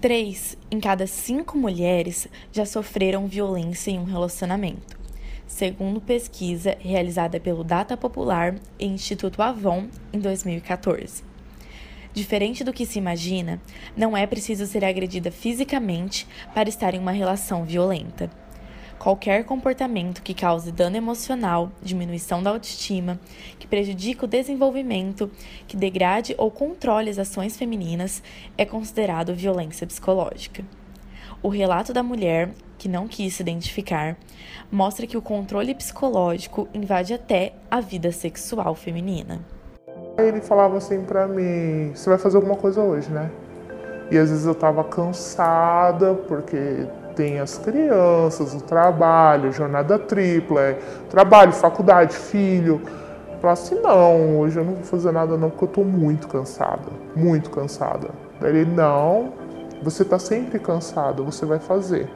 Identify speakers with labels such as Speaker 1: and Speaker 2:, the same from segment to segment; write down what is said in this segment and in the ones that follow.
Speaker 1: Três em cada cinco mulheres já sofreram violência em um relacionamento, segundo pesquisa realizada pelo Data Popular e Instituto Avon em 2014. Diferente do que se imagina, não é preciso ser agredida fisicamente para estar em uma relação violenta. Qualquer comportamento que cause dano emocional, diminuição da autoestima, que prejudique o desenvolvimento, que degrade ou controle as ações femininas, é considerado violência psicológica. O relato da mulher, que não quis se identificar, mostra que o controle psicológico invade até a vida sexual feminina.
Speaker 2: Ele falava assim pra mim: Você vai fazer alguma coisa hoje, né? E às vezes eu tava cansada, porque tem as crianças, o trabalho, jornada tripla, é, trabalho, faculdade, filho. Eu falava assim: Não, hoje eu não vou fazer nada, não, porque eu tô muito cansada, muito cansada. Daí ele: Não, você tá sempre cansada, você vai fazer.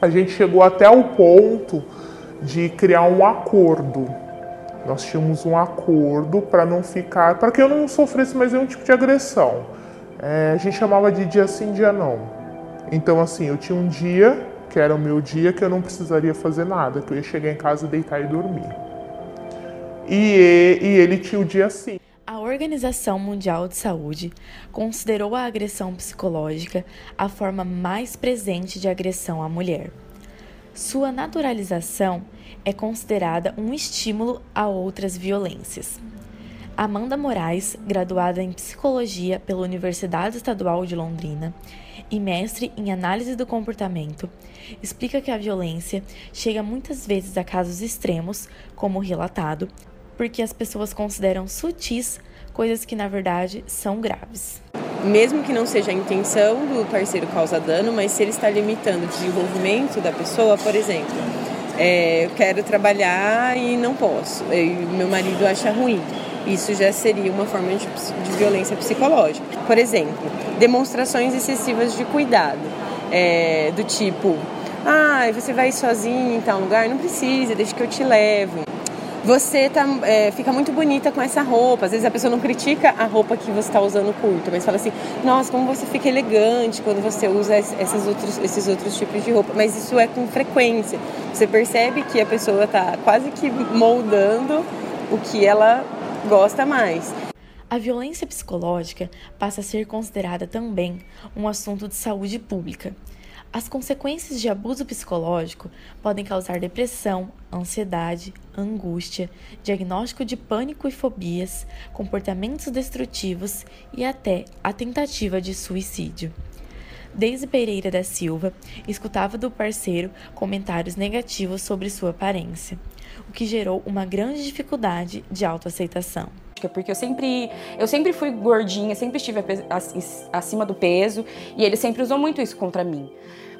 Speaker 2: A gente chegou até o ponto de criar um acordo nós tínhamos um acordo para não ficar, para que eu não sofresse mais nenhum tipo de agressão. É, a gente chamava de dia sim, dia não. Então, assim, eu tinha um dia, que era o meu dia, que eu não precisaria fazer nada, que eu ia chegar em casa, deitar e dormir. E, e ele tinha o dia sim.
Speaker 1: A Organização Mundial de Saúde considerou a agressão psicológica a forma mais presente de agressão à mulher. Sua naturalização é considerada um estímulo a outras violências. Amanda Moraes, graduada em Psicologia pela Universidade Estadual de Londrina e mestre em Análise do Comportamento, explica que a violência chega muitas vezes a casos extremos, como relatado, porque as pessoas consideram sutis coisas que na verdade são graves
Speaker 3: mesmo que não seja a intenção do parceiro causar dano, mas se ele está limitando o desenvolvimento da pessoa, por exemplo, é, eu quero trabalhar e não posso, e meu marido acha ruim. Isso já seria uma forma de, de violência psicológica. Por exemplo, demonstrações excessivas de cuidado, é, do tipo, ah, você vai sozinho em tal lugar? Não precisa, deixa que eu te levo você tá, é, fica muito bonita com essa roupa. Às vezes a pessoa não critica a roupa que você está usando curto, mas fala assim, nossa, como você fica elegante quando você usa esses outros, esses outros tipos de roupa. Mas isso é com frequência. Você percebe que a pessoa está quase que moldando o que ela gosta mais.
Speaker 1: A violência psicológica passa a ser considerada também um assunto de saúde pública. As consequências de abuso psicológico podem causar depressão, ansiedade, angústia, diagnóstico de pânico e fobias, comportamentos destrutivos e até a tentativa de suicídio. Deise Pereira da Silva escutava do parceiro comentários negativos sobre sua aparência, o que gerou uma grande dificuldade de autoaceitação
Speaker 4: porque eu sempre, eu sempre fui gordinha, sempre estive acima do peso e ele sempre usou muito isso contra mim.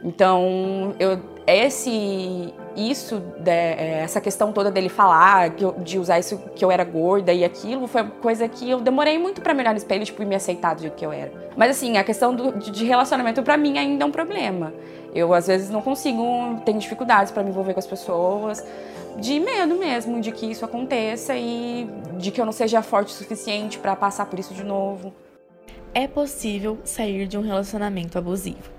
Speaker 4: Então, eu, esse, isso, de, é, essa questão toda dele falar, de usar isso que eu era gorda e aquilo, foi coisa que eu demorei muito para me olhar no espelho tipo, e me aceitar do jeito que eu era. Mas assim, a questão do, de relacionamento para mim ainda é um problema. Eu às vezes não consigo, tenho dificuldades para me envolver com as pessoas, de medo mesmo de que isso aconteça e de que eu não seja forte o suficiente para passar por isso de novo.
Speaker 1: É possível sair de um relacionamento abusivo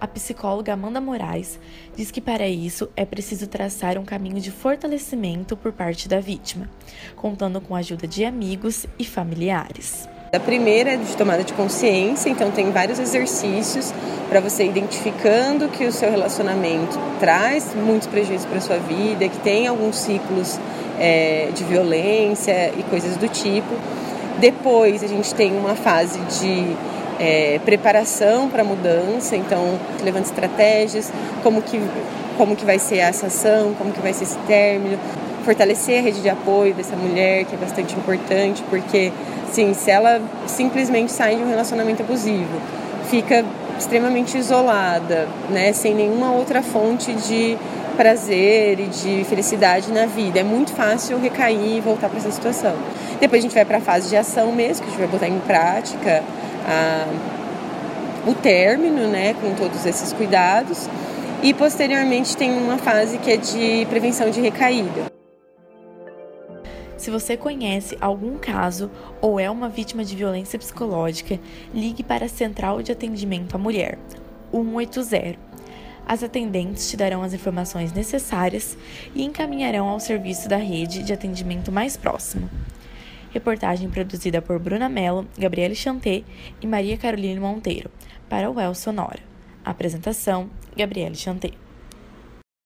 Speaker 1: a psicóloga Amanda Moraes diz que para isso é preciso traçar um caminho de fortalecimento por parte da vítima, contando com a ajuda de amigos e familiares.
Speaker 3: A primeira é de tomada de consciência, então tem vários exercícios para você identificando que o seu relacionamento traz muitos prejuízos para sua vida, que tem alguns ciclos é, de violência e coisas do tipo. Depois a gente tem uma fase de é, preparação para a mudança, então levando estratégias, como que, como que vai ser essa ação, como que vai ser esse término, fortalecer a rede de apoio dessa mulher, que é bastante importante, porque sim, se ela simplesmente sai de um relacionamento abusivo, fica extremamente isolada, né, sem nenhuma outra fonte de prazer e de felicidade na vida. É muito fácil recair e voltar para essa situação. Depois a gente vai para a fase de ação mesmo, que a gente vai botar em prática a, o término, né, com todos esses cuidados. E posteriormente tem uma fase que é de prevenção de recaída.
Speaker 1: Se você conhece algum caso ou é uma vítima de violência psicológica, ligue para a Central de Atendimento à Mulher, 180. As atendentes te darão as informações necessárias e encaminharão ao serviço da rede de atendimento mais próximo. Reportagem produzida por Bruna Mello, Gabriele Chanté e Maria Caroline Monteiro, para o El Sonora. Apresentação: Gabriele Chanté.